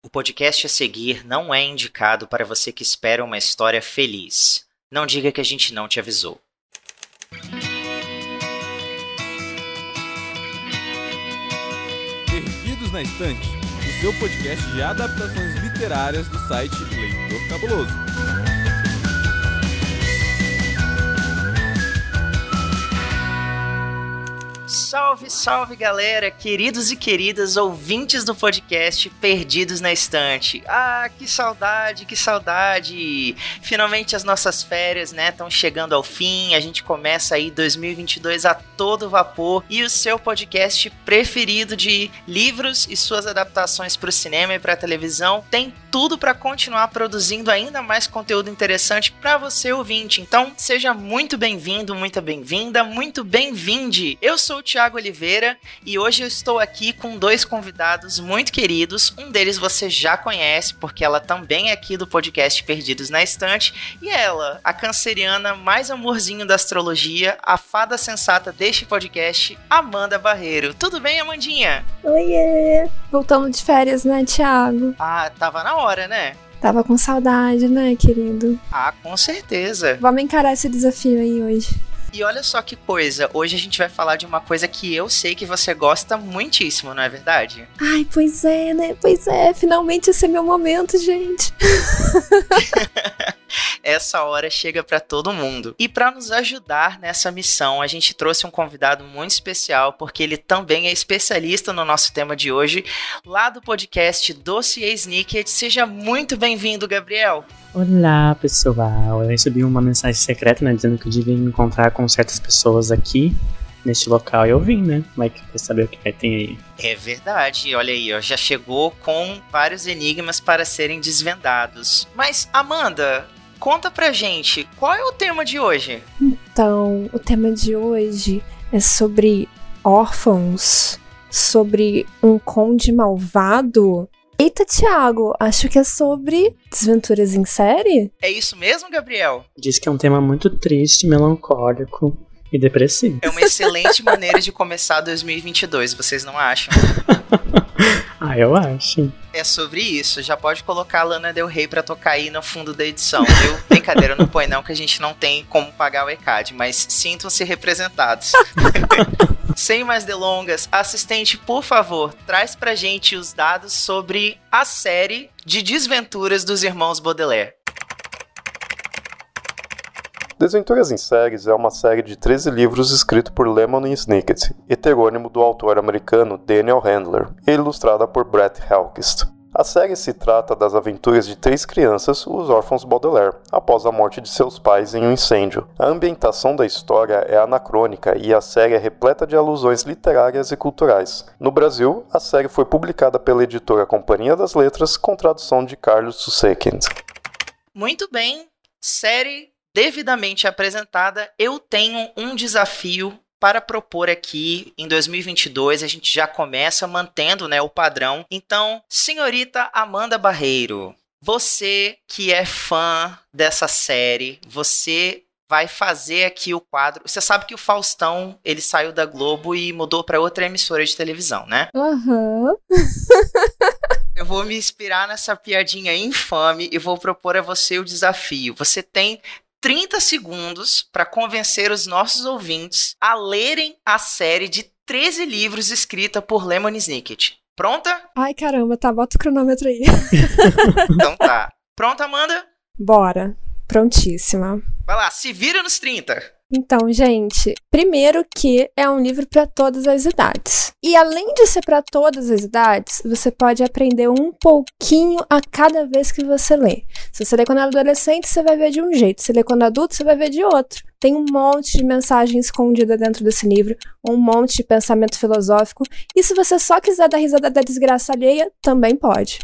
O podcast a seguir não é indicado para você que espera uma história feliz. Não diga que a gente não te avisou. Perdidos na Estante, o seu podcast de adaptações literárias do site Leitor Cabuloso. Salve, salve galera, queridos e queridas ouvintes do podcast Perdidos na Estante. Ah, que saudade, que saudade! Finalmente as nossas férias, né, estão chegando ao fim. A gente começa aí 2022 a todo vapor e o seu podcast preferido de livros e suas adaptações para o cinema e para a televisão tem tudo para continuar produzindo ainda mais conteúdo interessante para você ouvinte. Então, seja muito bem-vindo, muito bem-vinda, muito bem-vinde. Eu sou o Thiago Oliveira e hoje eu estou aqui com dois convidados muito queridos. Um deles você já conhece, porque ela também é aqui do podcast Perdidos na Estante. E ela, a canceriana mais amorzinho da astrologia, a fada sensata deste podcast, Amanda Barreiro. Tudo bem, Amandinha? Oiê! Voltamos de férias, né, Thiago? Ah, tava na hora, né? Tava com saudade, né, querido? Ah, com certeza. Vamos encarar esse desafio aí hoje. E olha só que coisa, hoje a gente vai falar de uma coisa que eu sei que você gosta muitíssimo, não é verdade? Ai, pois é, né? Pois é, finalmente esse é meu momento, gente. Essa hora chega para todo mundo. E para nos ajudar nessa missão, a gente trouxe um convidado muito especial, porque ele também é especialista no nosso tema de hoje, lá do podcast Dossiê Sneaked. Seja muito bem-vindo, Gabriel. Olá, pessoal. Eu recebi uma mensagem secreta, né, dizendo que eu devia me encontrar com certas pessoas aqui neste local e eu vim, né? Mas quer saber o que é, tem aí? É verdade, olha aí, ó, já chegou com vários enigmas para serem desvendados. Mas, Amanda, conta pra gente, qual é o tema de hoje? Então, o tema de hoje é sobre órfãos, sobre um conde malvado. Eita, Thiago, acho que é sobre desventuras em série? É isso mesmo, Gabriel? Diz que é um tema muito triste, melancólico e depressivo. É uma excelente maneira de começar 2022, vocês não acham? ah, eu acho. É sobre isso. Já pode colocar a Lana Del Rey pra tocar aí no fundo da edição, viu? Brincadeira, não põe não, que a gente não tem como pagar o ECAD, mas sintam-se representados. Sem mais delongas, assistente, por favor, traz pra gente os dados sobre a série de desventuras dos irmãos Baudelaire. Desventuras em Séries é uma série de 13 livros escrito por Lemon Snicket, heterônimo do autor americano Daniel Handler, e ilustrada por Brett Helkist. A série se trata das aventuras de três crianças, os órfãos Baudelaire, após a morte de seus pais em um incêndio. A ambientação da história é anacrônica e a série é repleta de alusões literárias e culturais. No Brasil, a série foi publicada pela editora Companhia das Letras com tradução de Carlos Sussekind. Muito bem, série devidamente apresentada, eu tenho um desafio para propor aqui em 2022. A gente já começa mantendo né, o padrão. Então, senhorita Amanda Barreiro, você que é fã dessa série, você vai fazer aqui o quadro. Você sabe que o Faustão, ele saiu da Globo e mudou para outra emissora de televisão, né? Aham. Uhum. Eu vou me inspirar nessa piadinha infame e vou propor a você o desafio. Você tem 30 segundos para convencer os nossos ouvintes a lerem a série de 13 livros escrita por Lemon Snicket. Pronta? Ai, caramba, tá, bota o cronômetro aí. então tá. Pronta, Amanda? Bora. Prontíssima. Vai lá, se vira nos 30. Então, gente, primeiro que é um livro para todas as idades. E além de ser para todas as idades, você pode aprender um pouquinho a cada vez que você lê. Se você lê quando é adolescente, você vai ver de um jeito. Se lê quando é adulto, você vai ver de outro. Tem um monte de mensagem escondida dentro desse livro, um monte de pensamento filosófico. E se você só quiser dar risada da desgraça alheia, também pode.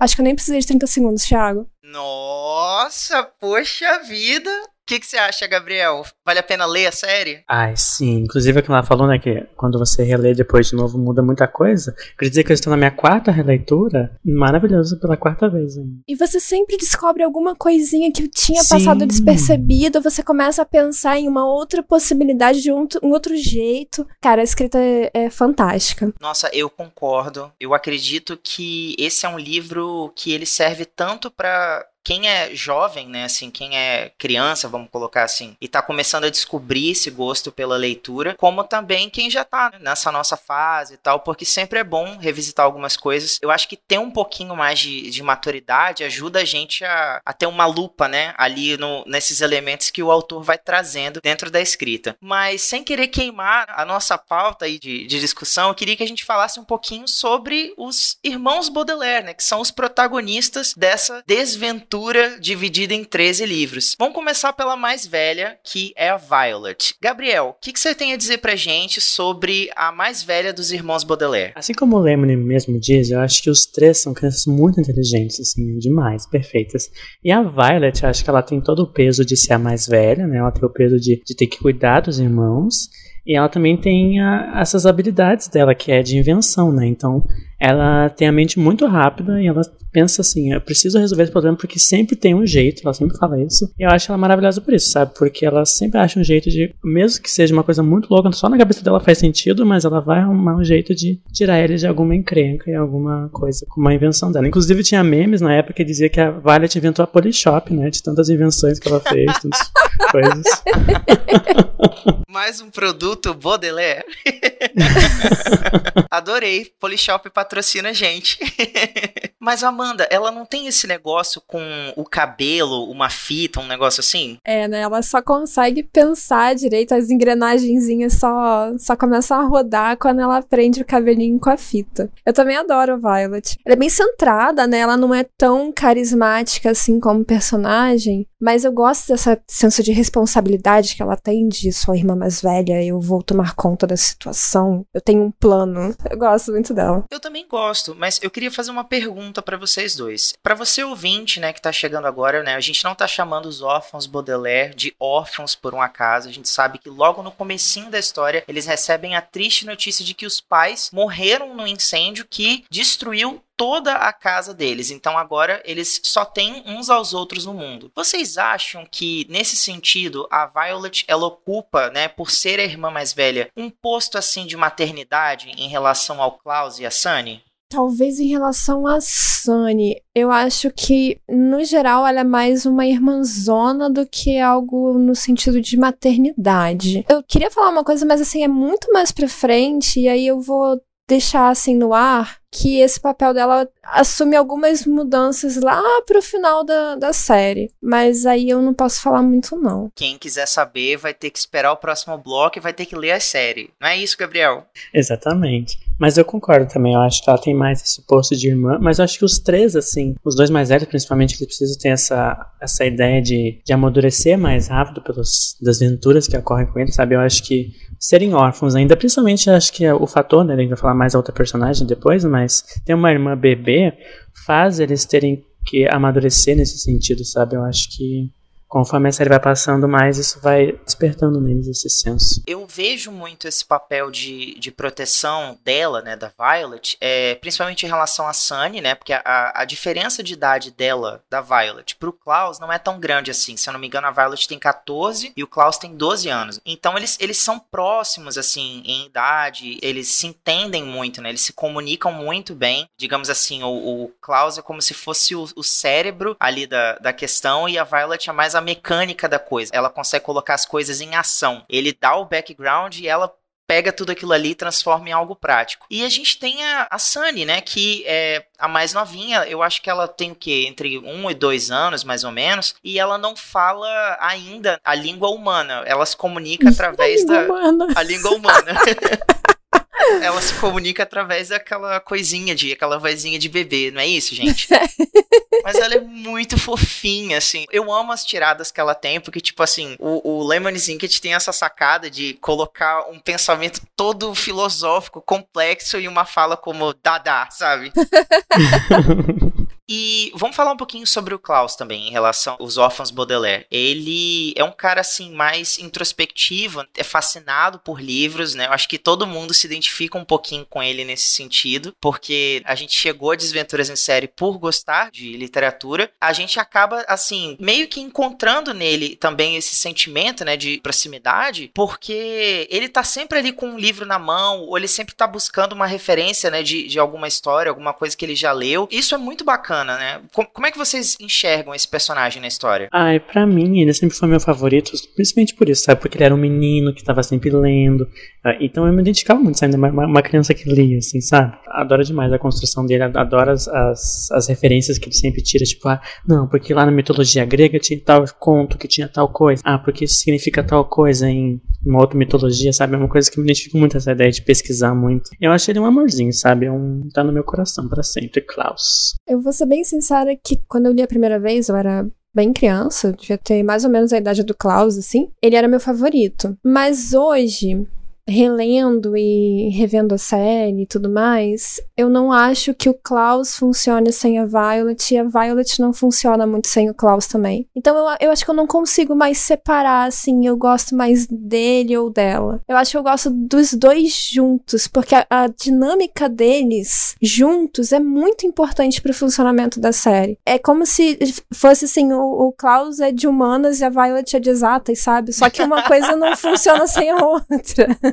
Acho que eu nem precisei de 30 segundos, Thiago. Nossa, poxa vida! Que, que você acha, Gabriel? Vale a pena ler a série? Ai, sim. Inclusive, o que ela falou, né, que quando você relê depois de novo muda muita coisa. Quer dizer que eu estou na minha quarta releitura. Maravilhoso pela quarta vez hein? E você sempre descobre alguma coisinha que tinha sim. passado despercebido. Você começa a pensar em uma outra possibilidade de um, um outro jeito. Cara, a escrita é, é fantástica. Nossa, eu concordo. Eu acredito que esse é um livro que ele serve tanto para quem é jovem, né, assim, quem é criança, vamos colocar assim, e tá começando a descobrir esse gosto pela leitura, como também quem já tá nessa nossa fase e tal, porque sempre é bom revisitar algumas coisas. Eu acho que ter um pouquinho mais de, de maturidade ajuda a gente a, a ter uma lupa, né, ali no, nesses elementos que o autor vai trazendo dentro da escrita. Mas sem querer queimar a nossa pauta aí de, de discussão, eu queria que a gente falasse um pouquinho sobre os irmãos Baudelaire, né, que são os protagonistas dessa desventura aventura dividida em 13 livros. Vamos começar pela mais velha, que é a Violet. Gabriel, o que, que, você tem a dizer pra gente sobre a mais velha dos irmãos Baudelaire? Assim como o Lemony mesmo diz, eu acho que os três são crianças muito inteligentes, assim, demais, perfeitas. E a Violet, acho que ela tem todo o peso de ser a mais velha, né? Ela tem o peso de, de ter que cuidar dos irmãos. E ela também tem a, essas habilidades dela, que é de invenção, né? Então, ela tem a mente muito rápida e ela pensa assim, eu preciso resolver esse problema porque sempre tem um jeito, ela sempre fala isso. E eu acho ela maravilhosa por isso, sabe? Porque ela sempre acha um jeito de, mesmo que seja uma coisa muito louca, só na cabeça dela faz sentido, mas ela vai arrumar um jeito de tirar ele de alguma encrenca e alguma coisa com uma invenção dela. Inclusive tinha memes na época que dizia que a Violet inventou a Polishop, né? De tantas invenções que ela fez, tantas coisas. Mais um produto Baudelaire. Adorei. Polishop patrocina a gente. Mas Amanda, ela não tem esse negócio com o cabelo, uma fita, um negócio assim? É, né? Ela só consegue pensar direito, as engrenagenzinhas só, só começam a rodar quando ela prende o cabelinho com a fita. Eu também adoro Violet. Ela é bem centrada, né? Ela não é tão carismática assim como personagem, mas eu gosto dessa senso de responsabilidade que ela tem de sua irmã mais velha. Eu vou tomar conta da situação. Eu tenho um plano. Eu gosto muito dela. Eu também gosto, mas eu queria fazer uma pergunta para vocês dois. Para você ouvinte, né, que tá chegando agora, né, a gente não tá chamando os órfãos Baudelaire de órfãos por um acaso. A gente sabe que logo no comecinho da história, eles recebem a triste notícia de que os pais morreram no incêndio que destruiu toda a casa deles. Então agora eles só têm uns aos outros no mundo. Vocês acham que nesse sentido a Violet ela ocupa, né, por ser a irmã mais velha, um posto assim de maternidade em relação ao Klaus e a Sunny? Talvez em relação a Sunny, eu acho que, no geral, ela é mais uma irmãzona do que algo no sentido de maternidade. Eu queria falar uma coisa, mas assim, é muito mais pra frente, e aí eu vou deixar assim no ar que esse papel dela assume algumas mudanças lá pro final da, da série. Mas aí eu não posso falar muito, não. Quem quiser saber vai ter que esperar o próximo bloco e vai ter que ler a série. Não é isso, Gabriel? Exatamente. Mas eu concordo também, eu acho que ela tem mais esse posto de irmã, mas eu acho que os três, assim, os dois mais velhos, principalmente, eles precisam ter essa, essa ideia de, de amadurecer mais rápido pelas das aventuras que ocorrem com eles, sabe? Eu acho que serem órfãos ainda, principalmente acho que é o fator, né? A gente vai falar mais a outra personagem depois, mas ter uma irmã bebê faz eles terem que amadurecer nesse sentido, sabe? Eu acho que conforme a série vai passando mais, isso vai despertando neles esse senso. Eu vejo muito esse papel de, de proteção dela, né, da Violet, é, principalmente em relação a Sunny, né, porque a, a diferença de idade dela, da Violet, pro Klaus não é tão grande assim. Se eu não me engano, a Violet tem 14 e o Klaus tem 12 anos. Então eles, eles são próximos, assim, em idade, eles se entendem muito, né, eles se comunicam muito bem. Digamos assim, o, o Klaus é como se fosse o, o cérebro ali da, da questão e a Violet é mais a mecânica da coisa. Ela consegue colocar as coisas em ação. Ele dá o background e ela pega tudo aquilo ali e transforma em algo prático. E a gente tem a, a Sunny, né, que é a mais novinha, eu acho que ela tem o quê? Entre um e dois anos, mais ou menos, e ela não fala ainda a língua humana. Ela se comunica através da... Humana. A língua humana. ela se comunica através daquela coisinha de, aquela vozinha de bebê, não é isso, gente? Mas ela é muito fofinha, assim. Eu amo as tiradas que ela tem, porque, tipo assim, o, o Lemon Zinkett tem essa sacada de colocar um pensamento todo filosófico, complexo, em uma fala como Dada, sabe? E vamos falar um pouquinho sobre o Klaus também, em relação aos órfãos Baudelaire. Ele é um cara, assim, mais introspectivo, é fascinado por livros, né? Eu acho que todo mundo se identifica um pouquinho com ele nesse sentido, porque a gente chegou a Desventuras em Série por gostar de literatura, a gente acaba, assim, meio que encontrando nele também esse sentimento, né, de proximidade, porque ele tá sempre ali com um livro na mão, ou ele sempre tá buscando uma referência, né, de, de alguma história, alguma coisa que ele já leu. Isso é muito bacana, né? Como, é que vocês enxergam esse personagem na história? Ai, pra mim, ele sempre foi meu favorito, principalmente por isso, sabe? Porque ele era um menino que tava sempre lendo. Ah, então eu me identificava muito, sabe? Uma, uma criança que lia, assim, sabe? Adoro demais a construção dele, adoro as, as, as referências que ele sempre tira, tipo, ah, não, porque lá na mitologia grega tinha tal conto que tinha tal coisa. Ah, porque isso significa tal coisa em uma outra mitologia, sabe? É uma coisa que me identifico muito essa ideia de pesquisar muito. Eu acho ele um amorzinho, sabe? É um, tá no meu coração para sempre, Klaus. Eu vou ser bem sincera que quando eu li a primeira vez, eu era bem criança, devia ter mais ou menos a idade do Klaus, assim. Ele era meu favorito. Mas hoje, relendo e revendo a série e tudo mais, eu não acho que o Klaus funcione sem a Violet e a Violet não funciona muito sem o Klaus também. Então eu, eu acho que eu não consigo mais separar, assim, eu gosto mais dele ou dela. Eu acho que eu gosto dos dois juntos, porque a, a dinâmica deles juntos é muito importante pro funcionamento da série. É como se fosse assim, o, o Klaus é de humanas e a Violet é de exatas, sabe? Só que uma coisa não funciona sem a outra.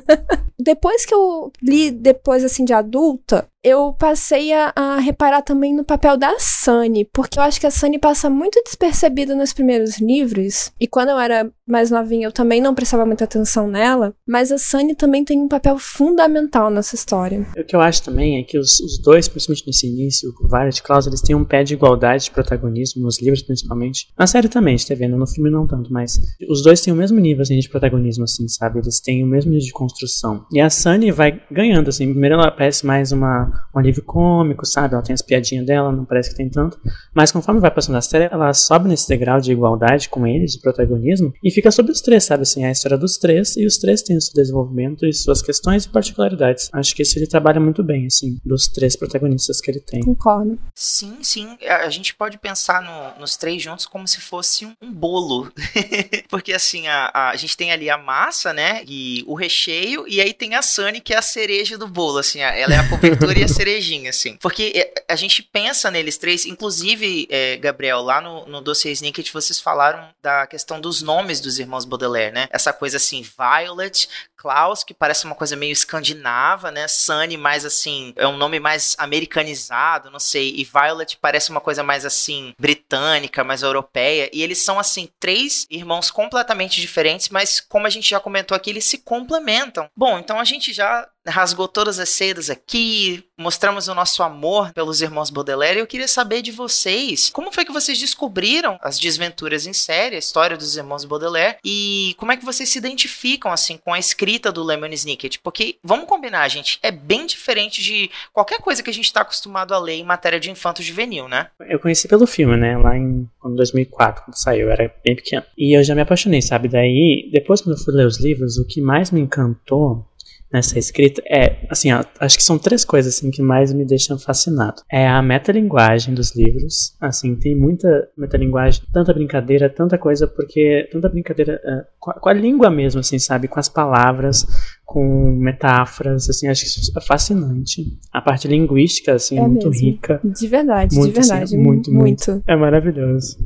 depois que eu li, depois assim, de adulta, eu passei a, a, reparar também no papel da Sunny, porque eu acho que a Sunny passa muito despercebida nos primeiros livros, e quando eu era mais novinha eu também não prestava muita atenção nela, mas a Sunny também tem um papel fundamental nessa história. O que eu acho também é que os, os dois, principalmente nesse início, o Violet e Klaus, eles têm um pé de igualdade de protagonismo, nos livros principalmente. Na série também, a gente tá vendo, no filme não tanto, mas os dois têm o mesmo nível assim, de protagonismo, assim, sabe? Eles têm o mesmo nível de construção. E a Sunny vai ganhando, assim, primeiro ela parece mais uma um alívio cômico, sabe? Ela tem as piadinhas dela, não parece que tem tanto. Mas conforme vai passando a série, ela sobe nesse degrau de igualdade com eles, de protagonismo, e fica sobre os três, sabe? Assim, é a história dos três, e os três têm o seu desenvolvimento e suas questões e particularidades. Acho que isso ele trabalha muito bem, assim, dos três protagonistas que ele tem. Concordo. Sim, sim. A gente pode pensar no, nos três juntos como se fosse um, bolo. Porque, assim, a, a, a, gente tem ali a massa, né? E o recheio, e aí tem a Sunny, que é a cereja do bolo, assim. Ela é a cobertura e a cerejinha, assim. Porque é, a gente pensa neles três, inclusive, é, Gabriel, lá no, no dossiê Snicket, vocês falaram da questão dos nomes dos irmãos Baudelaire, né? Essa coisa assim, Violet, Klaus, que parece uma coisa meio escandinava, né? Sunny, mais assim, é um nome mais americanizado, não sei. E Violet parece uma coisa mais assim, britânica, mais europeia. E eles são, assim, três irmãos completamente diferentes, mas como a gente já comentou aqui, eles se complementam. Bom, então a gente já rasgou todas as sedas aqui, mostramos o nosso amor pelos irmãos Baudelaire. Eu queria saber de vocês, como foi que vocês descobriram as desventuras em série, a história dos irmãos Baudelaire, e como é que vocês se identificam, assim, com a escrita do Lemon Snicket, porque, vamos combinar, gente, é bem diferente de qualquer coisa que a gente está acostumado a ler em matéria de infanto juvenil, né? Eu conheci pelo filme, né, lá em, em 2004, quando saiu, eu era bem pequeno. E eu já me apaixonei, sabe? Daí, depois quando eu fui ler os livros, o que mais me encantou nessa escrita é, assim, acho que são três coisas assim que mais me deixam fascinado. É a metalinguagem dos livros, assim, tem muita metalinguagem, tanta brincadeira, tanta coisa, porque tanta brincadeira uh, com, a, com, a, língua mesmo, assim, sabe, com as palavras, com metáforas, assim, acho que isso é fascinante. A parte linguística, assim, é muito mesmo. rica. De verdade, muito, de verdade. Assim, muito, muito, muito. É maravilhoso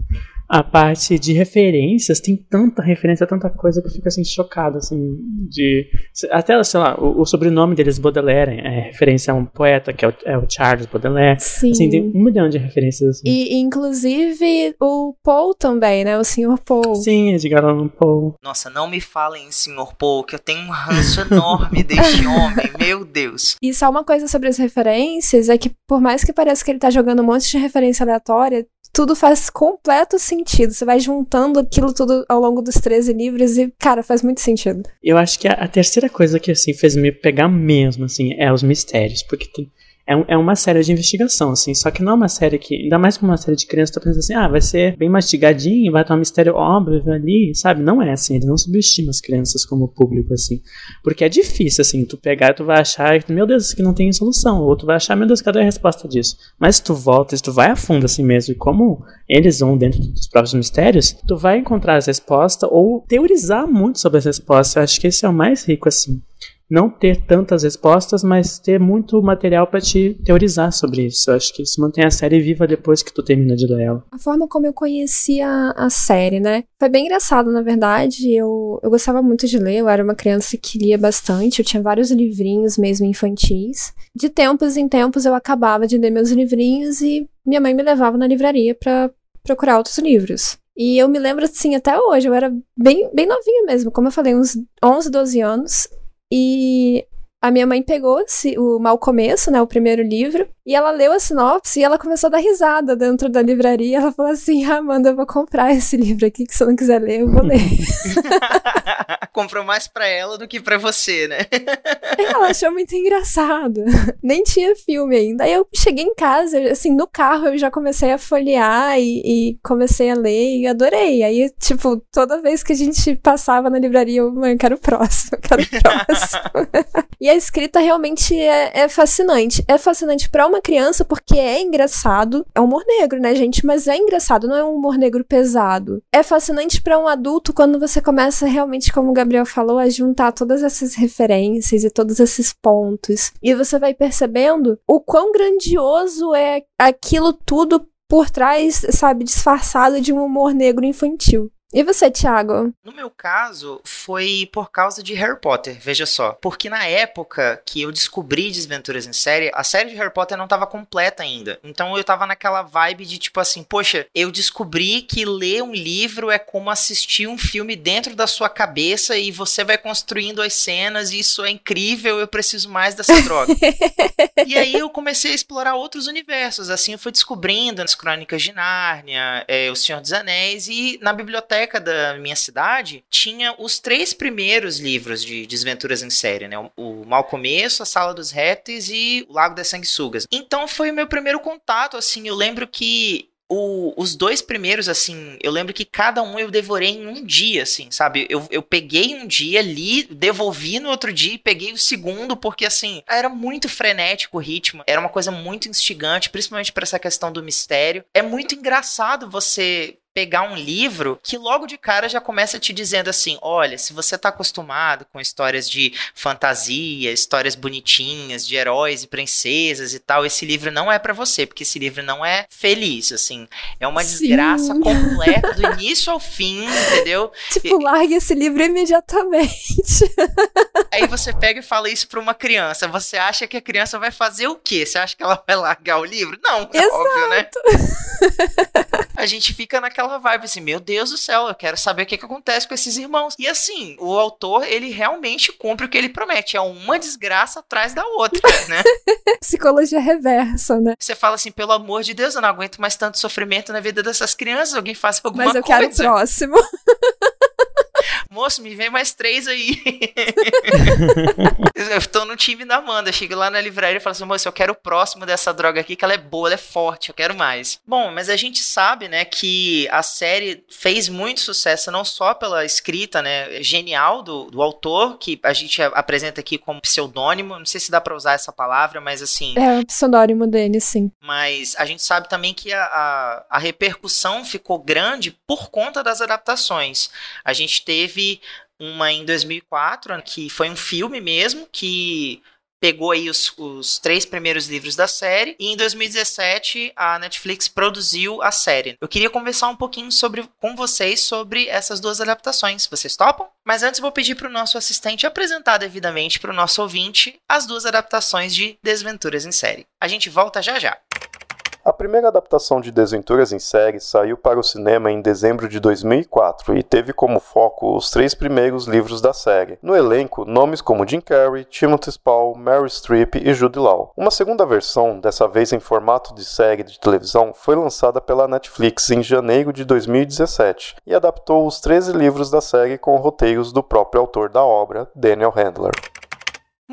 a parte de referências, tem tanta referência, tanta coisa que eu fico assim chocado, assim, de até, sei lá, o, o sobrenome deles Baudelaire é referência a um poeta que é o, é o Charles Baudelaire. Sim. Assim, tem um milhão de referências. Assim. E inclusive o Paul também, né? O Sr. Paul. Sim, Edgar Allan Poe. Nossa, não me falem em Sr. Paul, que eu tenho um ranço enorme deste homem, meu Deus. E só uma coisa sobre as referências é que por mais que pareça que ele tá jogando um monte de referência aleatória, tudo faz completo sentido. Você vai juntando aquilo tudo ao longo dos 13 livros e, cara, faz muito sentido. Eu acho que a, a terceira coisa que, assim, fez me pegar mesmo, assim, é os mistérios. Porque tem, é, é uma série de investigação, assim, só que não é uma série que, ainda mais como uma série de criança, tu pensa assim, ah, vai ser bem mastigadinho, vai ter um mistério óbvio ali, sabe? Não é assim, ele não subestima as crianças como público, assim, porque é difícil, assim, tu pegar tu vai achar, meu Deus, isso aqui não tem solução, ou tu vai achar, meu Deus, cadê a resposta disso? Mas se tu volta, se tu vai a fundo assim mesmo, e como eles vão dentro dos próprios mistérios, tu vai encontrar as respostas ou teorizar muito sobre as respostas, eu acho que esse é o mais rico, assim não ter tantas respostas, mas ter muito material para te teorizar sobre isso. Eu acho que isso mantém a série viva depois que tu termina de ler ela. A forma como eu conheci a, a série, né? Foi bem engraçado, na verdade. Eu, eu gostava muito de ler, eu era uma criança que lia bastante, eu tinha vários livrinhos mesmo infantis. De tempos em tempos eu acabava de ler meus livrinhos e minha mãe me levava na livraria para procurar outros livros. E eu me lembro, assim, até hoje, eu era bem, bem novinha mesmo, como eu falei, uns 11, 12 anos. E a minha mãe pegou o Mal Começo, né, o primeiro livro, e ela leu a sinopse e ela começou a dar risada dentro da livraria. Ela falou assim: ah, Amanda, eu vou comprar esse livro aqui, que se eu não quiser ler, eu vou ler. Comprou mais pra ela do que pra você, né? ela achou muito engraçado. Nem tinha filme ainda. Aí eu cheguei em casa, assim, no carro eu já comecei a folhear e, e comecei a ler e adorei. Aí, tipo, toda vez que a gente passava na livraria, eu, mãe, eu quero o próximo, eu quero o próximo. e a escrita realmente é, é fascinante. É fascinante pra uma criança porque é engraçado. É humor negro, né, gente? Mas é engraçado, não é um humor negro pesado. É fascinante para um adulto quando você começa realmente, como o Gabriel falou, a juntar todas essas referências e todos esses pontos. E você vai percebendo o quão grandioso é aquilo tudo por trás, sabe, disfarçado de um humor negro infantil. E você, Thiago? No meu caso, foi por causa de Harry Potter, veja só. Porque na época que eu descobri Desventuras em Série, a série de Harry Potter não estava completa ainda. Então eu tava naquela vibe de tipo assim, poxa, eu descobri que ler um livro é como assistir um filme dentro da sua cabeça e você vai construindo as cenas e isso é incrível, eu preciso mais dessa droga. e aí eu comecei a explorar outros universos, assim eu fui descobrindo as Crônicas de Nárnia, é, O Senhor dos Anéis e na biblioteca biblioteca da minha cidade tinha os três primeiros livros de Desventuras em Série, né? O, o Mal Começo, A Sala dos Répteis e O Lago das Sanguessugas. Então foi o meu primeiro contato, assim, eu lembro que o, os dois primeiros, assim, eu lembro que cada um eu devorei em um dia, assim, sabe? Eu, eu peguei um dia, li, devolvi no outro dia e peguei o segundo, porque, assim, era muito frenético o ritmo, era uma coisa muito instigante, principalmente para essa questão do mistério. É muito engraçado você pegar um livro que logo de cara já começa te dizendo assim: olha, se você está acostumado com histórias de fantasia, histórias bonitinhas, de heróis e princesas e tal, esse livro não é para você, porque esse livro não é feliz, assim. É uma Sim. desgraça completa do início ao fim, entendeu? Tipo, largue esse livro imediatamente. Aí você pega e fala isso para uma criança. Você acha que a criança vai fazer o quê? Você acha que ela vai largar o livro? Não, é Exato. óbvio, né? a gente fica naquela vibe assim, meu Deus do céu, eu quero saber o que, que acontece com esses irmãos. E assim, o autor, ele realmente cumpre o que ele promete. É uma desgraça atrás da outra, né? Psicologia reversa, né? Você fala assim, pelo amor de Deus, eu não aguento mais tanto sofrimento na vida dessas crianças, alguém faça alguma coisa. Mas eu coisa. quero o próximo. moço, me vem mais três aí. eu tô no time da Amanda. Chego lá na livraria e falo assim, moço, eu quero o próximo dessa droga aqui, que ela é boa, ela é forte, eu quero mais. Bom, mas a gente sabe, né, que a série fez muito sucesso, não só pela escrita, né, genial do, do autor, que a gente apresenta aqui como pseudônimo. Não sei se dá pra usar essa palavra, mas assim. É o pseudônimo dele, sim. Mas a gente sabe também que a, a, a repercussão ficou grande por conta das adaptações. A gente teve teve uma em 2004, que foi um filme mesmo, que pegou aí os, os, três primeiros livros da série e em 2017 a Netflix produziu a série. Eu queria conversar um pouquinho sobre, com vocês sobre essas duas adaptações. Vocês topam? Mas antes vou pedir para o nosso assistente apresentar devidamente para o nosso ouvinte as duas adaptações de Desventuras em Série. A gente volta já já. A primeira adaptação de Desventuras em Série saiu para o cinema em dezembro de 2004 e teve como foco os três primeiros livros da série. No elenco, nomes como Jim Carrey, Timothy Spall, Mary Streep e Jude Law. Uma segunda versão, dessa vez em formato de série de televisão, foi lançada pela Netflix em janeiro de 2017 e adaptou os 13 livros da série com roteiros do próprio autor da obra, Daniel Handler.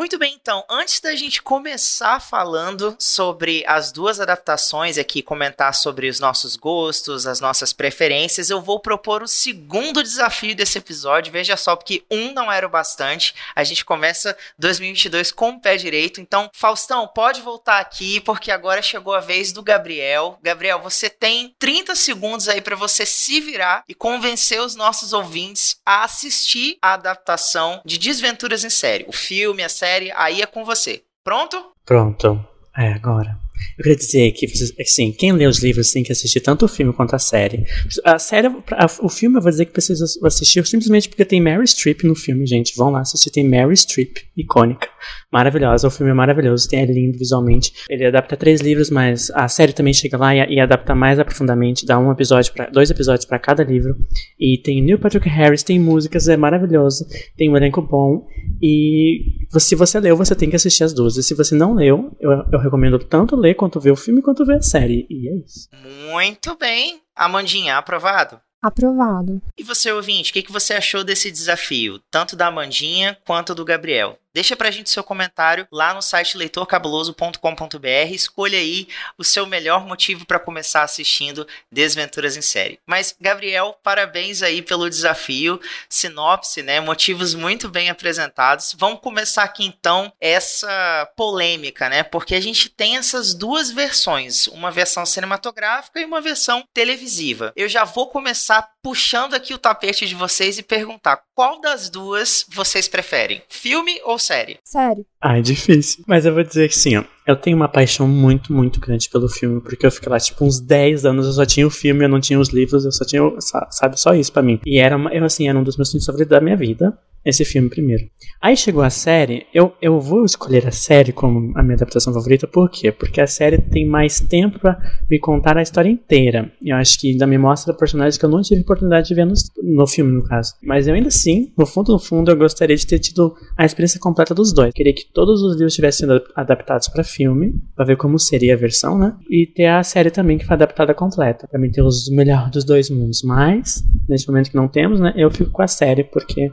Muito bem, então, antes da gente começar falando sobre as duas adaptações aqui, comentar sobre os nossos gostos, as nossas preferências, eu vou propor o segundo desafio desse episódio. Veja só, porque um não era o bastante. A gente começa 2022 com o pé direito. Então, Faustão, pode voltar aqui, porque agora chegou a vez do Gabriel. Gabriel, você tem 30 segundos aí para você se virar e convencer os nossos ouvintes a assistir a adaptação de Desventuras em Série. O filme, a série, aí é com você. Pronto? Pronto. É, agora. Eu queria dizer que, assim, quem lê os livros tem que assistir tanto o filme quanto a série. A série, a, o filme eu vou dizer que precisa assistir simplesmente porque tem Mary Streep no filme, gente. Vão lá assistir, tem Mary Streep, icônica. Maravilhosa, o filme é maravilhoso, é lindo visualmente. Ele adapta três livros, mas a série também chega lá e, e adapta mais aprofundadamente, dá um episódio para dois episódios para cada livro. E tem Neil Patrick Harris, tem músicas, é maravilhoso, tem um elenco bom. E se você leu, você tem que assistir as duas. E se você não leu, eu, eu recomendo tanto ler quanto ver o filme quanto ver a série. E é isso. Muito bem. Amandinha, aprovado? Aprovado. E você, ouvinte, o que, que você achou desse desafio? Tanto da Amandinha quanto do Gabriel? Deixa pra gente seu comentário lá no site leitorcabuloso.com.br. Escolha aí o seu melhor motivo para começar assistindo Desventuras em Série. Mas, Gabriel, parabéns aí pelo desafio. Sinopse, né? Motivos muito bem apresentados. Vamos começar aqui então essa polêmica, né? Porque a gente tem essas duas versões, uma versão cinematográfica e uma versão televisiva. Eu já vou começar puxando aqui o tapete de vocês e perguntar qual das duas vocês preferem? Filme ou série? Série. Ah, é difícil. Mas eu vou dizer que sim, ó. Eu tenho uma paixão muito, muito grande pelo filme, porque eu fiquei lá, tipo, uns 10 anos, eu só tinha o filme, eu não tinha os livros, eu só tinha, sabe, só isso para mim. E era, eu, assim, era um dos meus filmes favoritos da minha vida esse filme primeiro. Aí chegou a série, eu, eu vou escolher a série como a minha adaptação favorita, por quê? Porque a série tem mais tempo para me contar a história inteira. Eu acho que ainda me mostra personagens que eu não tive oportunidade de ver no, no filme, no caso. Mas eu ainda assim, no fundo, no fundo, eu gostaria de ter tido a experiência completa dos dois. Eu queria que todos os livros tivessem sido adaptados para filme, para ver como seria a versão, né? E ter a série também que foi adaptada completa, para mim ter os melhores dos dois mundos. Mas, nesse momento que não temos, né? Eu fico com a série, porque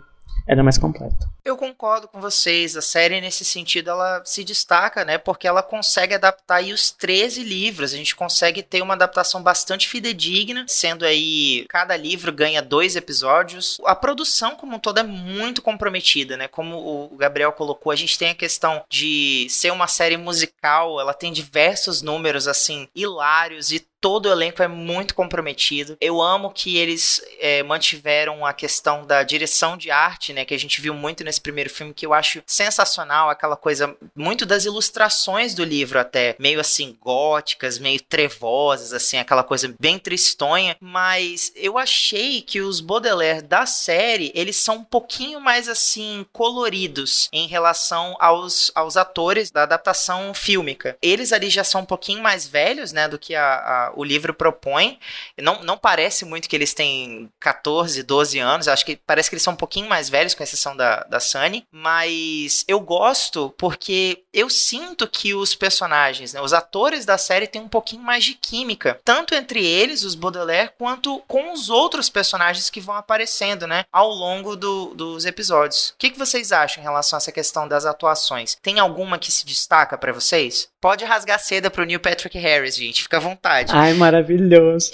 ela é mais completa. Eu concordo com vocês. A série, nesse sentido, ela se destaca, né? Porque ela consegue adaptar aí os 13 livros. A gente consegue ter uma adaptação bastante fidedigna, sendo aí cada livro ganha dois episódios. A produção, como um todo, é muito comprometida, né? Como o Gabriel colocou, a gente tem a questão de ser uma série musical, ela tem diversos números, assim, hilários e todo o elenco é muito comprometido. Eu amo que eles é, mantiveram a questão da direção de arte, né? Que a gente viu muito nesse primeiro filme, que eu acho sensacional. Aquela coisa, muito das ilustrações do livro, até meio assim, góticas, meio trevosas, assim, aquela coisa bem tristonha. Mas eu achei que os Baudelaire da série, eles são um pouquinho mais assim, coloridos em relação aos, aos atores da adaptação fílmica. Eles ali já são um pouquinho mais velhos, né? Do que a, a o livro propõe. Não, não parece muito que eles têm 14, 12 anos. Acho que parece que eles são um pouquinho mais velhos, com exceção da, da Sunny. Mas eu gosto porque eu sinto que os personagens, né, os atores da série têm um pouquinho mais de química. Tanto entre eles, os Baudelaire, quanto com os outros personagens que vão aparecendo, né? Ao longo do, dos episódios. O que, que vocês acham em relação a essa questão das atuações? Tem alguma que se destaca para vocês? Pode rasgar seda pro Neil Patrick Harris, gente. Fica à vontade. Ai, maravilhoso.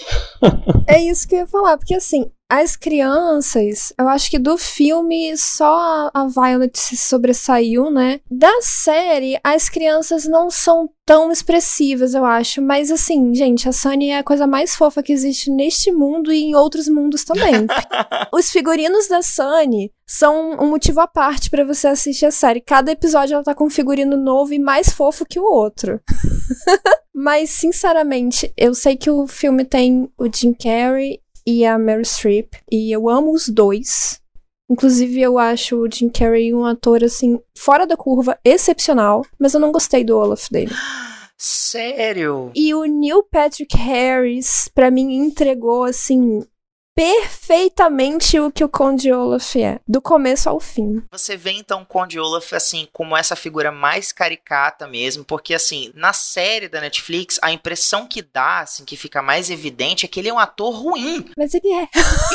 é isso que eu ia falar, porque assim, as crianças, eu acho que do filme só a Violet se sobressaiu, né? Da série, as crianças não são tão expressivas, eu acho. Mas assim, gente, a Sunny é a coisa mais fofa que existe neste mundo e em outros mundos também. Os figurinos da Sunny são um motivo à parte para você assistir a série. Cada episódio ela tá com um figurino novo e mais fofo que o outro. Mas, sinceramente, eu sei que o filme tem o Jim Carrey e a Mary Streep. E eu amo os dois. Inclusive, eu acho o Jim Carrey um ator, assim, fora da curva, excepcional. Mas eu não gostei do Olaf dele. Sério? E o Neil Patrick Harris, para mim, entregou, assim, perfeitamente o que o Conde Olaf é, do começo ao fim. Você vê então o Conde Olaf assim como essa figura mais caricata mesmo, porque assim, na série da Netflix, a impressão que dá, assim, que fica mais evidente é que ele é um ator ruim. Mas ele é.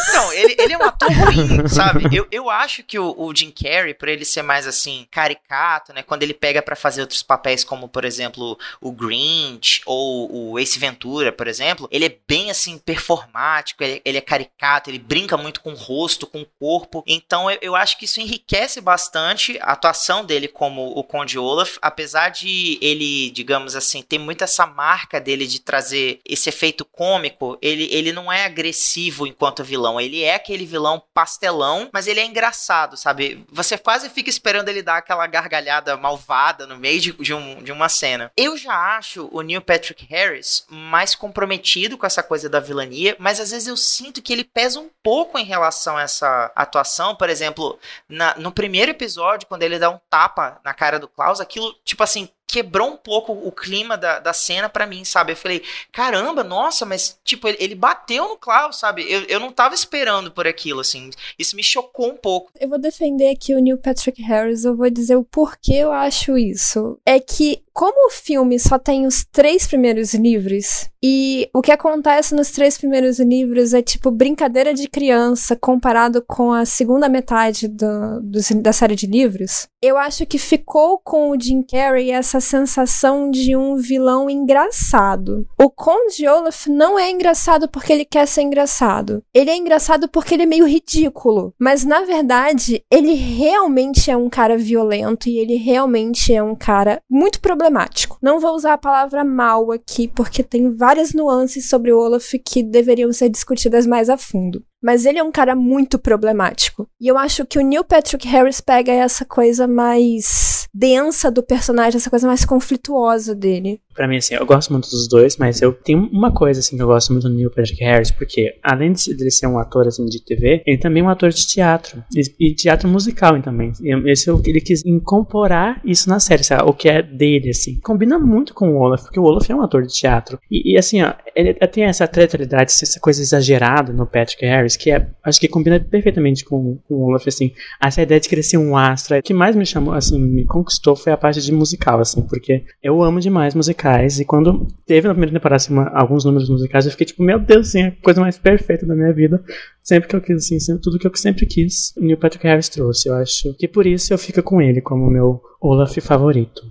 Então, ele, ele é um ator ruim, sabe? Eu, eu acho que o, o Jim Carrey, por ele ser mais assim, caricato, né? Quando ele pega para fazer outros papéis, como por exemplo, o Grinch ou o Ace Ventura, por exemplo, ele é bem assim, performático, ele, ele é caricato, ele brinca muito com o rosto, com o corpo. Então eu, eu acho que isso enriquece bastante a atuação dele como o Conde Olaf, apesar de ele, digamos assim, ter muito essa marca dele de trazer esse efeito cômico, ele, ele não é agressivo enquanto vilão, ele é aquele vilão pastelão, mas ele é engraçado, sabe? Você quase fica esperando ele dar aquela gargalhada malvada no meio de, de, um, de uma cena. Eu já acho o Neil Patrick Harris mais comprometido com essa coisa da vilania, mas às vezes eu sinto que ele pesa um pouco em relação a essa atuação. Por exemplo, na, no primeiro episódio, quando ele dá um tapa na cara do Klaus, aquilo, tipo assim, quebrou um pouco o clima da, da cena para mim, sabe? Eu falei, caramba, nossa, mas, tipo, ele, ele bateu no Klaus, sabe? Eu, eu não tava esperando por aquilo, assim. Isso me chocou um pouco. Eu vou defender aqui o Neil Patrick Harris, eu vou dizer o porquê eu acho isso. É que, como o filme só tem os três primeiros livros, e o que acontece nos três primeiros livros é, tipo, brincadeira de criança comparado com a segunda metade do, do da série de livros, eu acho que ficou com o Jim Carrey essa essa sensação de um vilão engraçado. O Conde Olaf não é engraçado porque ele quer ser engraçado. Ele é engraçado porque ele é meio ridículo. Mas na verdade, ele realmente é um cara violento e ele realmente é um cara muito problemático. Não vou usar a palavra mal aqui porque tem várias nuances sobre o Olaf que deveriam ser discutidas mais a fundo. Mas ele é um cara muito problemático. E eu acho que o Neil Patrick Harris pega essa coisa mais densa do personagem, essa coisa mais conflituosa dele para mim, assim, eu gosto muito dos dois, mas eu tenho uma coisa, assim, que eu gosto muito do Neil Patrick Harris, porque além de ele ser um ator, assim, de TV, ele também é um ator de teatro, e, teatro musical também. E esse, ele quis incorporar isso na série, sabe? o que é dele, assim. Combina muito com o Olaf, porque o Olaf é um ator de teatro. E, e assim, ó, ele tem essa teatralidade, essa coisa exagerada no Patrick Harris, que é, acho que combina perfeitamente com, com o Olaf, assim. Essa ideia de crescer um astro, o que mais me chamou, assim, me conquistou foi a parte de musical, assim, porque eu amo demais musicais. E quando teve na primeira temporada assim, uma, alguns números musicais, eu fiquei tipo, meu Deus, assim, a coisa mais perfeita da minha vida. Sempre que eu quis, assim, sempre, tudo que eu sempre quis, o Neil Patrick Harris trouxe. Eu acho que por isso eu fico com ele como meu Olaf favorito.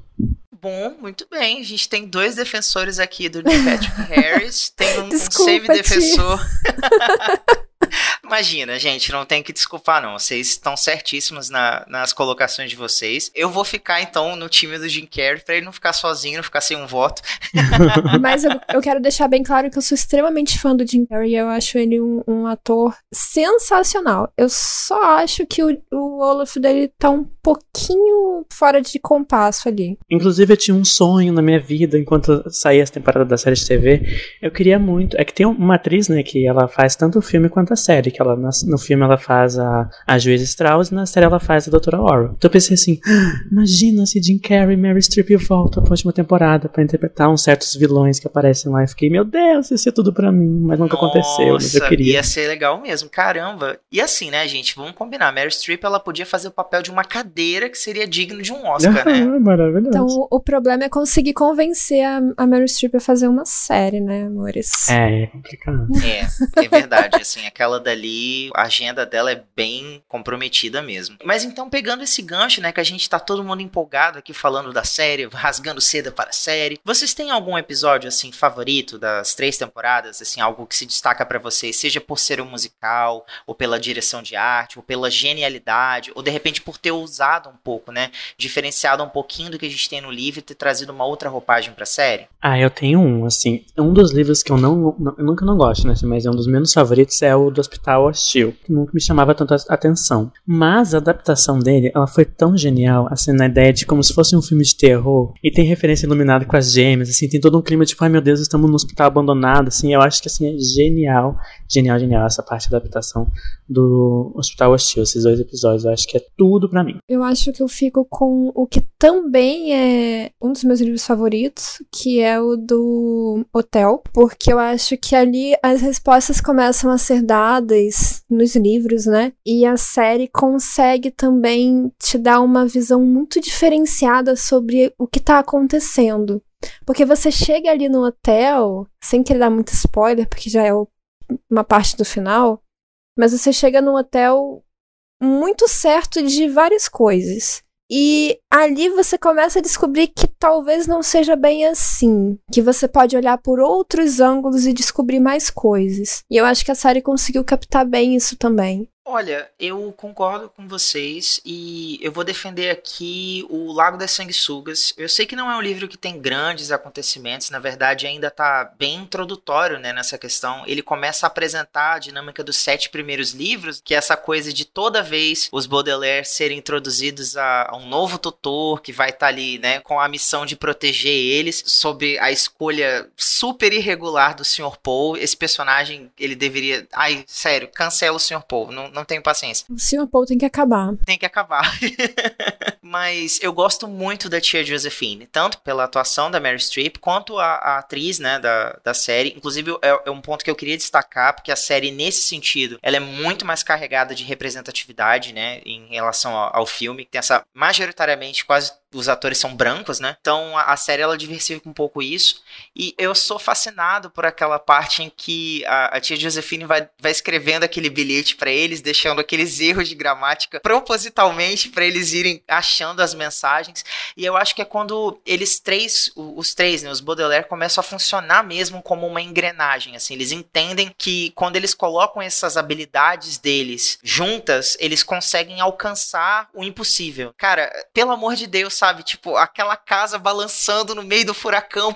Bom, muito bem. A gente tem dois defensores aqui do Neil Patrick Harris. Tem um, um save defensor. Imagina, gente, não tem que desculpar, não. Vocês estão certíssimos na, nas colocações de vocês. Eu vou ficar, então, no time do Jim Carrey pra ele não ficar sozinho, não ficar sem um voto. Mas eu, eu quero deixar bem claro que eu sou extremamente fã do Jim Carrey. Eu acho ele um, um ator sensacional. Eu só acho que o, o Olaf dele tá um pouquinho fora de compasso ali. Inclusive, eu tinha um sonho na minha vida enquanto saía essa temporada da série de TV. Eu queria muito. É que tem uma atriz, né, que ela faz tanto o filme quanto a série, que ela no filme ela faz a, a Juiz Strauss e na série ela faz a Doutora Orwell. Então eu pensei assim, ah, imagina se Jim Carrey e Mary Streep voltam pra última temporada para interpretar uns certos vilões que aparecem lá. Eu fiquei, meu Deus, isso é tudo pra mim, mas nunca Nossa, aconteceu, mas eu queria. Ia ser legal mesmo, caramba. E assim, né, gente, vamos combinar, Mary Streep ela podia fazer o papel de uma cadeira que seria digno de um Oscar, né? Maravilhoso. Então o, problema é conseguir convencer a, a Mary Streep a fazer uma série, né, amores? É, é complicado. É, é verdade, assim, aquela dali, a agenda dela é bem comprometida mesmo. Mas então, pegando esse gancho, né, que a gente tá todo mundo empolgado aqui falando da série, rasgando seda para a série, vocês têm algum episódio, assim, favorito das três temporadas, assim, algo que se destaca para vocês, seja por ser um musical, ou pela direção de arte, ou pela genialidade, ou de repente por ter usado um pouco, né, diferenciado um pouquinho do que a gente tem no livro e ter trazido uma outra roupagem pra série? Ah, eu tenho um, assim, um dos livros que eu não, não eu nunca não gosto, né, mas é um dos menos favoritos é o do Hospital Hostil, que nunca me chamava tanto atenção. Mas a adaptação dele, ela foi tão genial, assim, na ideia de como se fosse um filme de terror, e tem referência iluminada com as gêmeas, assim, tem todo um clima tipo, ai meu Deus, estamos no hospital abandonado, assim, eu acho que, assim, é genial, genial, genial essa parte da adaptação do Hospital Hostil, esses dois episódios, eu acho que é tudo para mim. Eu acho que eu fico com o que também é um dos meus livros favoritos, que é o do Hotel, porque eu acho que ali as respostas começam a ser dadas nos livros, né? E a série consegue também te dar uma visão muito diferenciada sobre o que tá acontecendo. Porque você chega ali no hotel, sem querer dar muito spoiler, porque já é uma parte do final, mas você chega no hotel muito certo de várias coisas. E ali você começa a descobrir que talvez não seja bem assim, que você pode olhar por outros ângulos e descobrir mais coisas. E eu acho que a série conseguiu captar bem isso também. Olha, eu concordo com vocês e eu vou defender aqui o Lago das Sanguessugas. Eu sei que não é um livro que tem grandes acontecimentos, na verdade ainda está bem introdutório né, nessa questão. Ele começa a apresentar a dinâmica dos sete primeiros livros, que é essa coisa de toda vez os Baudelaire serem introduzidos a, a um novo tutor que vai estar tá ali né, com a missão de proteger eles sobre a escolha super irregular do Sr. Paul. Esse personagem, ele deveria... Ai, sério, cancela o Sr. Paul. Não, não tenho paciência. O Sr. Paul tem que acabar. Tem que acabar. Mas eu gosto muito da tia Josephine, tanto pela atuação da Mary Streep, quanto a, a atriz, né, da, da série. Inclusive, é, é, um ponto que eu queria destacar, porque a série, nesse sentido, ela é muito mais carregada de representatividade, né, em relação ao, ao filme. Tem essa, majoritariamente, quase os atores são brancos, né? Então a, a, série ela diversifica um pouco isso. E eu sou fascinado por aquela parte em que a, a tia Josefine vai, vai escrevendo aquele bilhete para eles, deixando aqueles erros de gramática propositalmente para eles irem achando as mensagens. E eu acho que é quando eles três, os três, né, os Baudelaire, começam a funcionar mesmo como uma engrenagem. Assim, eles entendem que quando eles colocam essas habilidades deles juntas, eles conseguem alcançar o impossível. Cara, pelo amor de Deus, sabe? Tipo, aquela casa balançando no meio do furacão.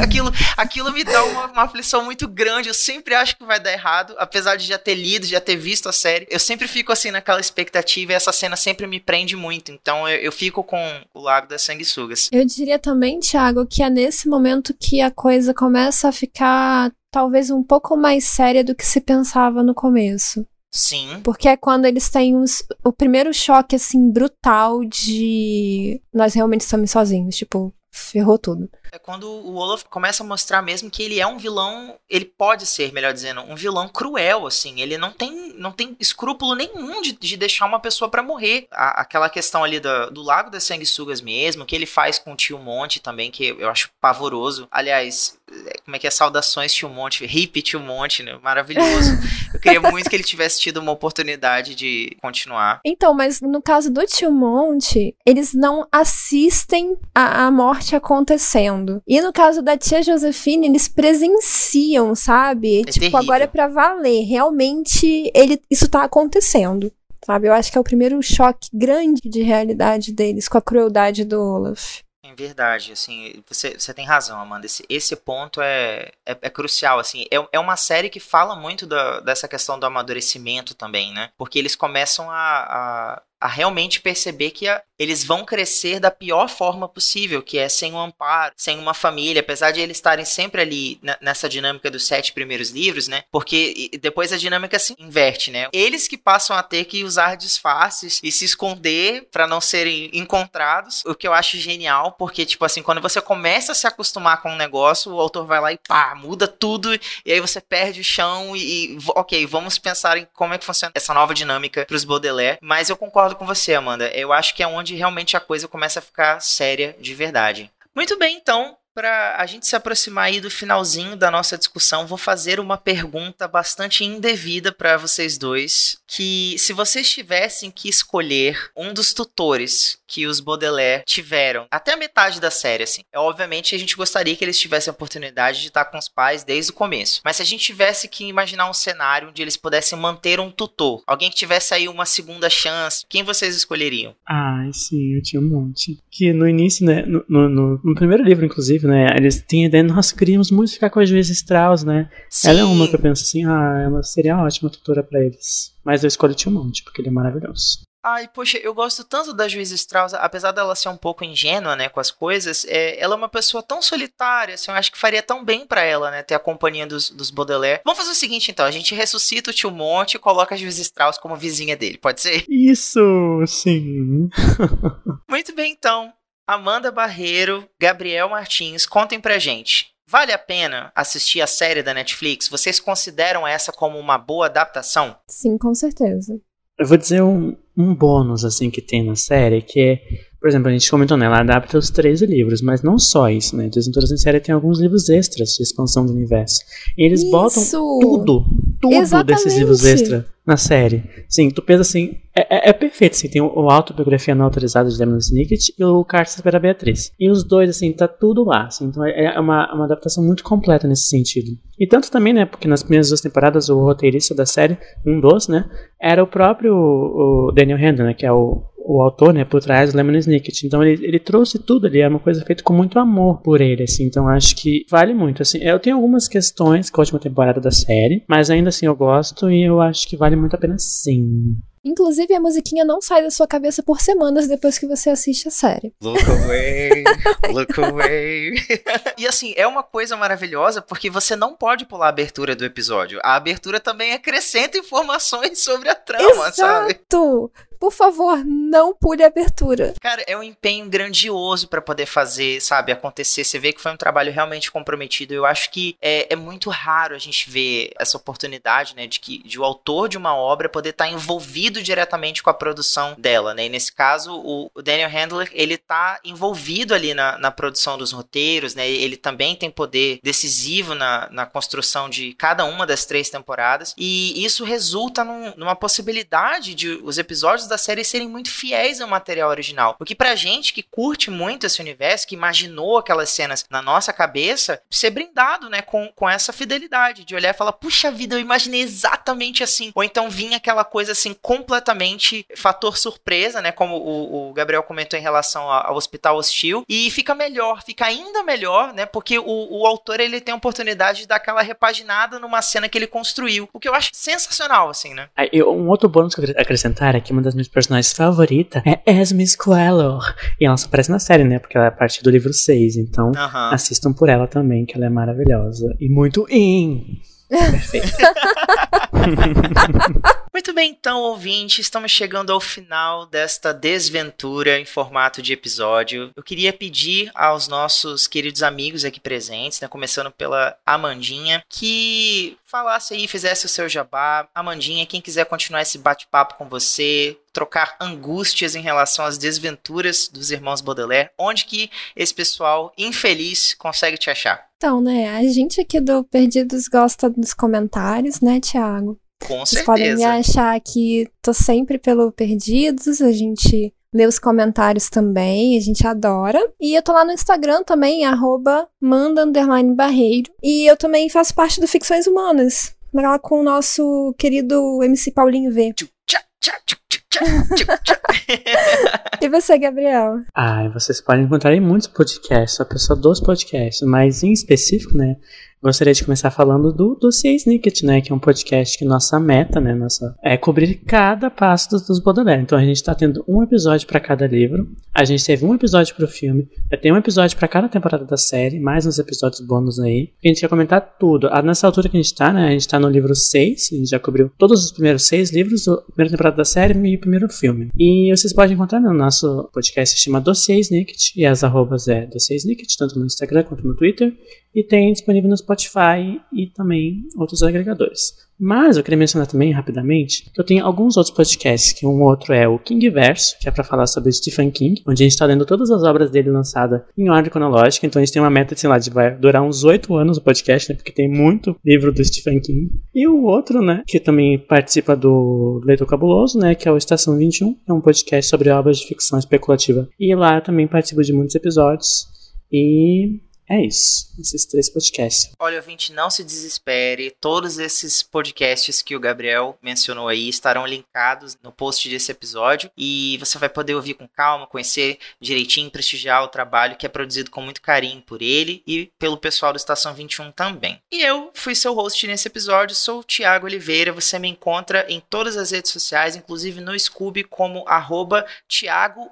Aquilo, aquilo me dá uma, uma aflição muito grande. Eu sempre acho que vai dar errado, apesar de já ter lido, já ter visto a série. Eu sempre fico assim naquela expectativa e essa cena sempre me prende muito. Então eu, eu fico com o Lago das Sanguessugas. Eu diria também, Thiago, que é nesse momento que a coisa começa a ficar talvez um pouco mais séria do que se pensava no começo. Sim. Porque é quando eles têm os, o primeiro choque, assim, brutal de nós realmente estamos sozinhos. Tipo, ferrou tudo. É quando o Olaf começa a mostrar mesmo que ele é um vilão, ele pode ser, melhor dizendo, um vilão cruel, assim. Ele não tem, não tem escrúpulo nenhum de, de deixar uma pessoa para morrer. A, aquela questão ali do, do Lago das Sanguessugas mesmo, que ele faz com o Tio Monte também, que eu acho pavoroso. Aliás, é, como é que é? Saudações Tio Monte, hip Tio Monte, né? Maravilhoso. eu queria muito que ele tivesse tido uma oportunidade de continuar. Então, mas no caso do Tio Monte, eles não assistem a, a morte acontecendo acontecendo. E no caso da tia Josefine, eles presenciam, sabe? É tipo, terrível. agora é pra valer. Realmente, ele, isso tá acontecendo. Sabe? Eu acho que é o primeiro choque grande de realidade deles com a crueldade do Olaf. É verdade, assim, você, você tem razão, Amanda. Esse, esse ponto é, é, é crucial, assim. É, é uma série que fala muito da, dessa questão do amadurecimento também, né? Porque eles começam a, a, a realmente perceber que a, eles vão crescer da pior forma possível, que é sem um amparo, sem uma família, apesar de eles estarem sempre ali nessa dinâmica dos sete primeiros livros, né? Porque depois a dinâmica se inverte, né? Eles que passam a ter que usar disfarces e se esconder para não serem encontrados, o que eu acho genial, porque tipo assim, quando você começa a se acostumar com um negócio, o autor vai lá e pá, muda tudo e aí você perde o chão e, e ok, vamos pensar em como é que funciona essa nova dinâmica para os Baudelaire, mas eu concordo com você, Amanda. Eu acho que é onde realmente a coisa começa a ficar séria de verdade. Muito bem, então, para a gente se aproximar aí do finalzinho da nossa discussão, vou fazer uma pergunta bastante indevida para vocês dois, que se vocês tivessem que escolher um dos tutores que os Baudelaire tiveram até a metade da série, assim, é, obviamente a gente gostaria que eles tivessem a oportunidade de estar com os pais desde o começo. Mas se a gente tivesse que imaginar um cenário onde eles pudessem manter um tutor, alguém que tivesse aí uma segunda chance, quem vocês escolheriam? Ah, sim, eu tinha um monte. Que no início, né, no, no, no primeiro livro, inclusive, né? Eles têm ideia, nossa, queríamos muito ficar com a Juíza Strauss, né? Sim. Ela é uma que eu penso assim, ah, ela seria uma ótima tutora pra eles. Mas eu escolho o Tio Monte, porque ele é maravilhoso. Ai, poxa, eu gosto tanto da Juíza Strauss, apesar dela ser um pouco ingênua, né, com as coisas, é, ela é uma pessoa tão solitária, assim, eu acho que faria tão bem pra ela, né, ter a companhia dos, dos Baudelaire. Vamos fazer o seguinte, então, a gente ressuscita o tio Monte e coloca a Juíza Strauss como vizinha dele, pode ser? Isso, sim. Muito bem, então. Amanda Barreiro, Gabriel Martins, contem pra gente. Vale a pena assistir a série da Netflix? Vocês consideram essa como uma boa adaptação? Sim, com certeza. Eu vou dizer um, um bônus, assim, que tem na série, que é, por exemplo, a gente comentou, né, ela adapta os 13 livros, mas não só isso, né, Desventuras em Série tem alguns livros extras de expansão do universo. E eles botam Isso! tudo, tudo Exatamente. desses livros extra na série. Sim, tu pensa assim, é, é- é perfeito, assim, tem o, o Autobiografia Não Autorizada de Lemon Snicket e o Cartas para Beatriz. E os dois, assim, tá tudo lá, assim, então é é uma, uma adaptação muito completa nesse sentido. E tanto também, né, porque nas primeiras duas temporadas o roteirista da série, um dos, né, era o próprio o Daniel Handler, né, que é o, o autor, né, por trás do Lemon Snicket. Então ele, ele trouxe tudo ali, é uma coisa feita com muito amor por ele, assim. Então acho que vale muito, assim. Eu tenho algumas questões com a última temporada da série, mas ainda assim eu gosto e eu acho que vale muito a pena sim. Inclusive, a musiquinha não sai da sua cabeça por semanas depois que você assiste a série. Look away, look away. e assim, é uma coisa maravilhosa porque você não pode pular a abertura do episódio. A abertura também acrescenta informações sobre a trama, sabe? Exato! Por favor, não pule a abertura. Cara, é um empenho grandioso pra poder fazer, sabe, acontecer. Você vê que foi um trabalho realmente comprometido. Eu acho que é, é muito raro a gente ver essa oportunidade, né, de que de o autor de uma obra poder estar envolvido diretamente com a produção dela, né? E nesse caso, o, o Daniel Handler, ele tá envolvido ali na, na produção dos roteiros, né? Ele também tem poder decisivo na, na construção de cada uma das três temporadas. E isso resulta num- numa possibilidade de os episódios da série serem muito fiéis ao material original. O que pra gente que curte muito esse universo, que imaginou aquelas cenas na nossa cabeça, ser brindado, né, com, com essa fidelidade, de olhar e falar, puxa vida, eu imaginei exatamente assim. Ou então vinha aquela coisa assim, completamente fator surpresa, né, como o, o Gabriel comentou em relação ao Hospital Hostil, e fica melhor, fica ainda melhor, né, porque o, o autor, ele tem a oportunidade de dar aquela repaginada numa cena que ele construiu, o que eu acho sensacional, assim, né. Um outro bônus que eu acrescentar é que uma das minhas personagens favoritas é Esme Squalor. E ela só aparece na série, né? Porque ela é parte do livro 6. Então, Aham. assistam por ela também, que ela é maravilhosa. E muito in. Perfeito. Muito bem, então, ouvinte, estamos chegando ao final desta desventura em formato de episódio. Eu queria pedir aos nossos queridos amigos aqui presentes, né, começando pela Amandinha, que falasse aí, fizesse o seu jabá. Amandinha, quem quiser continuar esse bate-papo com você, trocar angústias em relação às desventuras dos irmãos Baudelaire, onde que esse pessoal infeliz consegue te achar? Então, né, a gente aqui do Perdidos gosta dos comentários, né, Thiago? Com Vocês podem me certeza. achar aqui, tô sempre pelo Perdidos, a gente lê os comentários também, a gente adora. E eu tô lá no Instagram também, arroba manda underline barreiro. E eu também faço parte do Ficções Humanas, lá com o nosso querido MC Paulinho V. E você, Gabriel? Ah, vocês podem encontrar em muitos podcasts, sou a pessoa dos podcasts, mas em específico, né? Gostaria de começar falando do Dossiê Snicket, né? Que é um podcast que nossa meta, né? Nossa, é cobrir cada passo dos, dos Baudelaire. Então a gente tá tendo um episódio para cada livro. A gente teve um episódio pro filme. Vai ter um episódio para cada temporada da série, mais uns episódios bônus aí. A gente quer comentar tudo. Ah, nessa altura que a gente tá, né? A gente tá no livro 6. A gente já cobriu todos os primeiros seis livros, a primeira temporada da série e o primeiro filme. E vocês podem encontrar no nosso podcast que se chama Dossiê Snicket. E as arrobas é Dossiê Snicket, tanto no Instagram quanto no Twitter. E tem disponível no Spotify e também outros agregadores. Mas eu queria mencionar também, rapidamente, que eu tenho alguns outros podcasts, que um outro é o King Verso, que é para falar sobre Stephen King, onde a gente está lendo todas as obras dele lançadas em ordem cronológica, então a gente tem uma meta, sei lá, de vai durar uns oito anos o podcast, né, porque tem muito livro do Stephen King. E o outro, né, que também participa do Leitor Cabuloso, né, que é o Estação 21, é um podcast sobre obras de ficção especulativa. E lá também participo de muitos episódios. E é isso. Esses três podcasts. Olha, ouvinte, não se desespere. Todos esses podcasts que o Gabriel mencionou aí estarão linkados no post desse episódio. E você vai poder ouvir com calma, conhecer direitinho, prestigiar o trabalho que é produzido com muito carinho por ele e pelo pessoal do Estação 21 também. E eu fui seu host nesse episódio, sou o Thiago Oliveira. Você me encontra em todas as redes sociais, inclusive no Scooby, como arroba Thiago.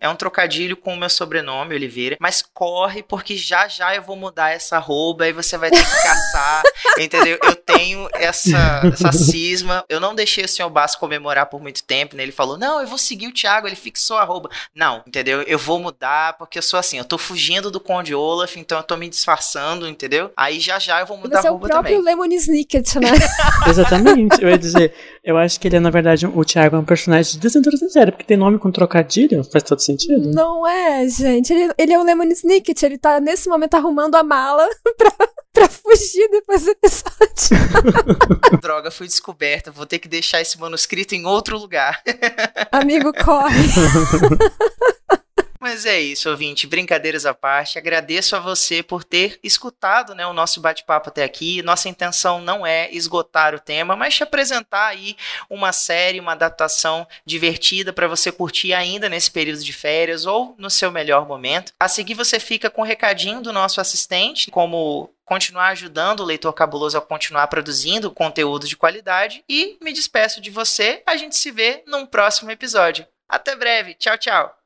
É um trocadilho com o meu sobrenome, Oliveira, mas corre porque já já eu vou mudar essa arroba e você vai ter que caçar, entendeu? Eu tenho essa, essa cisma. Eu não deixei o senhor Basso comemorar por muito tempo, né? Ele falou, não, eu vou seguir o Thiago, ele fixou a arroba. Não, entendeu? Eu vou mudar porque eu sou assim, eu tô fugindo do Conde Olaf, então eu tô me disfarçando, entendeu? Aí já já eu vou mudar Você a é o próprio também. Lemon Snicket, né? Exatamente. Eu ia dizer, eu acho que ele é, na verdade, o Thiago é um personagem de Desventura Sincera, porque tem nome com trocadilho, faz todo sentido. Não é, gente. Ele, ele é o Lemon Snicket. Ele tá, nesse momento, arrumando a mala pra, pra fugir depois do episódio. Droga, fui descoberta, vou ter que deixar esse manuscrito em outro lugar. Amigo, corre. Mas é isso, ouvinte. Brincadeiras à parte, agradeço a você por ter escutado né, o nosso bate-papo até aqui. Nossa intenção não é esgotar o tema, mas te apresentar aí uma série, uma adaptação divertida para você curtir ainda nesse período de férias ou no seu melhor momento. A seguir, você fica com o recadinho do nosso assistente, como continuar ajudando o leitor cabuloso a continuar produzindo conteúdo de qualidade. E me despeço de você. A gente se vê num próximo episódio. Até breve. Tchau, tchau.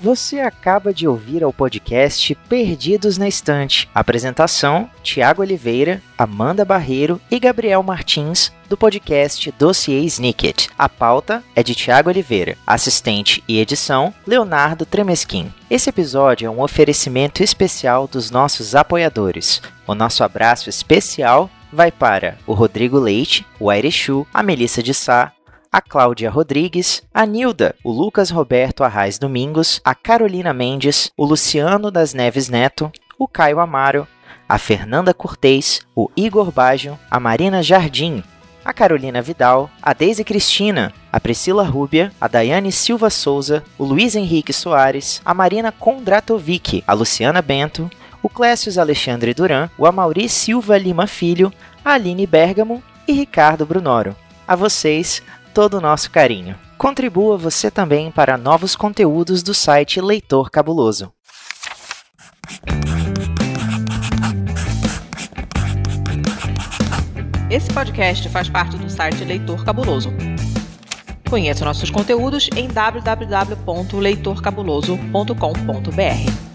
Você acaba de ouvir ao podcast Perdidos na Estante. Apresentação: Tiago Oliveira, Amanda Barreiro e Gabriel Martins, do podcast Dossiê Snicket. A pauta é de Tiago Oliveira, assistente e edição Leonardo Tremesquim. Esse episódio é um oferecimento especial dos nossos apoiadores. O nosso abraço especial vai para o Rodrigo Leite, o Airechu, a Melissa de Sá, a Cláudia Rodrigues, a Nilda, o Lucas Roberto Arraes Domingos, a Carolina Mendes, o Luciano das Neves Neto, o Caio Amaro, a Fernanda Cortez, o Igor Baggio, a Marina Jardim, a Carolina Vidal, a Deise Cristina, a Priscila Rúbia, a Daiane Silva Souza, o Luiz Henrique Soares, a Marina Kondratovic, a Luciana Bento, o Clécius Alexandre Duran, o Amauri Silva Lima Filho, a Aline Bergamo e Ricardo Brunoro. A vocês, todo o nosso carinho. Contribua você também para novos conteúdos do site Leitor Cabuloso. Esse podcast faz parte do site Leitor Cabuloso. Conheça nossos conteúdos em www.leitorcabuloso.com.br.